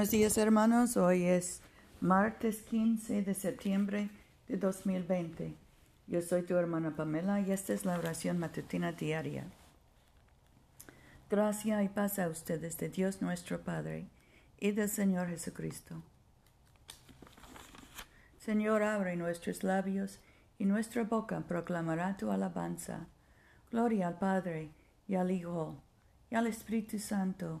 Buenos días hermanos, hoy es martes 15 de septiembre de 2020. Yo soy tu hermana Pamela y esta es la oración matutina diaria. Gracia y paz a ustedes de Dios nuestro Padre y del Señor Jesucristo. Señor, abre nuestros labios y nuestra boca proclamará tu alabanza. Gloria al Padre y al Hijo y al Espíritu Santo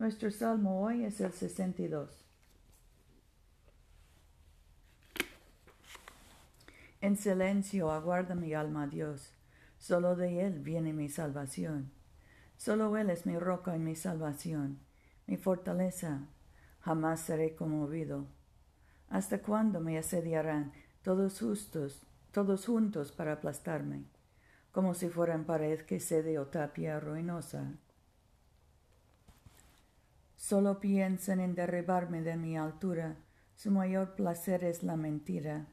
Nuestro salmo hoy es el 62. En silencio aguarda mi alma a Dios. Solo de Él viene mi salvación. Solo Él es mi roca y mi salvación, mi fortaleza. Jamás seré conmovido. ¿Hasta cuándo me asediarán todos justos, todos juntos para aplastarme, como si fueran pared que cede o tapia ruinosa? Solo piensan en derribarme de mi altura. Su mayor placer es la mentira.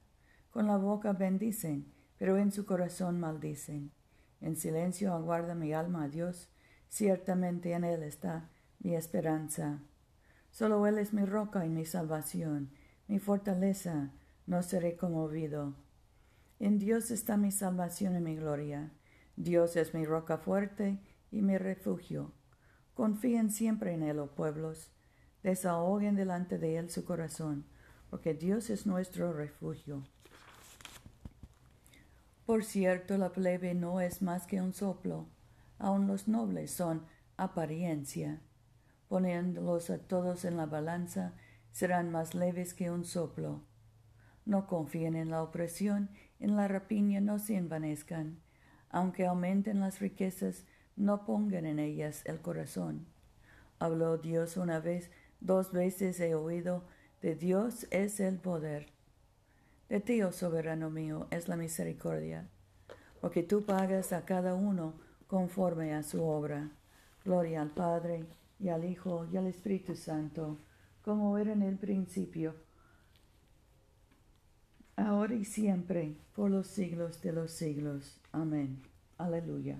Con la boca bendicen, pero en su corazón maldicen. En silencio aguarda mi alma a Dios. Ciertamente en Él está mi esperanza. Solo Él es mi roca y mi salvación, mi fortaleza. No seré conmovido. En Dios está mi salvación y mi gloria. Dios es mi roca fuerte y mi refugio. Confíen siempre en Él, oh pueblos. Desahoguen delante de Él su corazón, porque Dios es nuestro refugio. Por cierto, la plebe no es más que un soplo, aun los nobles son apariencia. Poniéndolos a todos en la balanza, serán más leves que un soplo. No confíen en la opresión, en la rapiña no se envanezcan. Aunque aumenten las riquezas, no pongan en ellas el corazón. Habló Dios una vez, dos veces he oído, de Dios es el poder. De ti, oh soberano mío, es la misericordia, porque tú pagas a cada uno conforme a su obra. Gloria al Padre, y al Hijo, y al Espíritu Santo, como era en el principio, ahora y siempre, por los siglos de los siglos. Amén. Aleluya.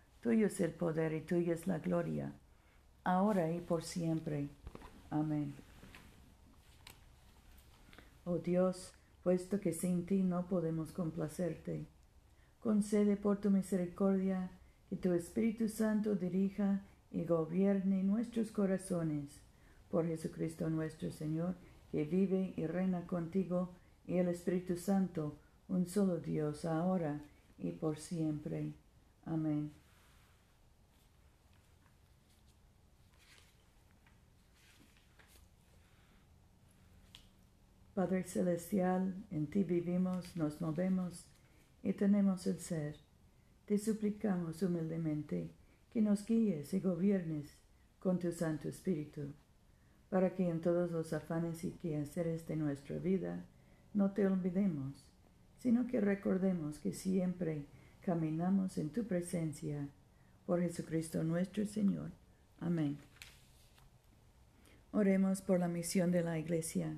Tuyo es el poder y tuya es la gloria, ahora y por siempre. Amén. Oh Dios, puesto que sin ti no podemos complacerte, concede por tu misericordia que tu Espíritu Santo dirija y gobierne nuestros corazones. Por Jesucristo nuestro Señor, que vive y reina contigo, y el Espíritu Santo, un solo Dios, ahora y por siempre. Amén. Padre Celestial, en ti vivimos, nos movemos y tenemos el ser. Te suplicamos humildemente que nos guíes y gobiernes con tu Santo Espíritu, para que en todos los afanes y quehaceres de nuestra vida no te olvidemos, sino que recordemos que siempre caminamos en tu presencia. Por Jesucristo nuestro Señor. Amén. Oremos por la misión de la Iglesia.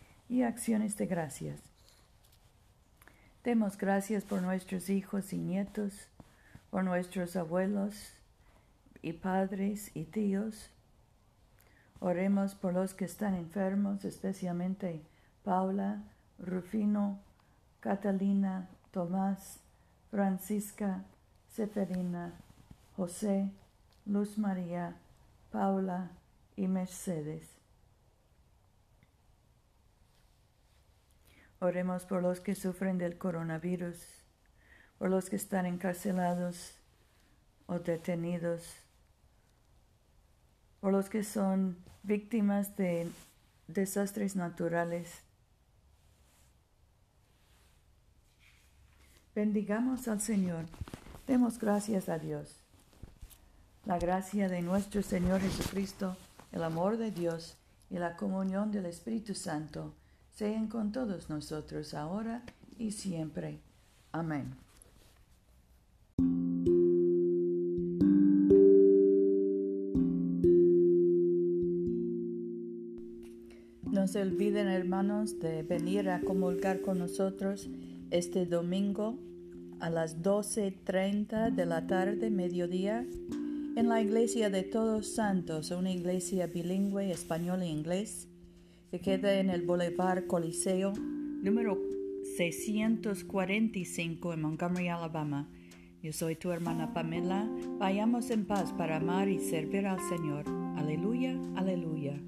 y acciones de gracias. Demos gracias por nuestros hijos y nietos, por nuestros abuelos y padres y tíos. Oremos por los que están enfermos, especialmente Paula, Rufino, Catalina, Tomás, Francisca, Seferina, José, Luz María, Paula y Mercedes. Oremos por los que sufren del coronavirus, por los que están encarcelados o detenidos, por los que son víctimas de desastres naturales. Bendigamos al Señor, demos gracias a Dios. La gracia de nuestro Señor Jesucristo, el amor de Dios y la comunión del Espíritu Santo sean con todos nosotros ahora y siempre. Amén. No se olviden, hermanos, de venir a comulgar con nosotros este domingo a las 12.30 de la tarde, mediodía en la iglesia de Todos Santos, una iglesia bilingüe español e inglés, que queda en el Boulevard Coliseo, número 645 en Montgomery, Alabama. Yo soy tu hermana Pamela. Vayamos en paz para amar y servir al Señor. Aleluya, aleluya.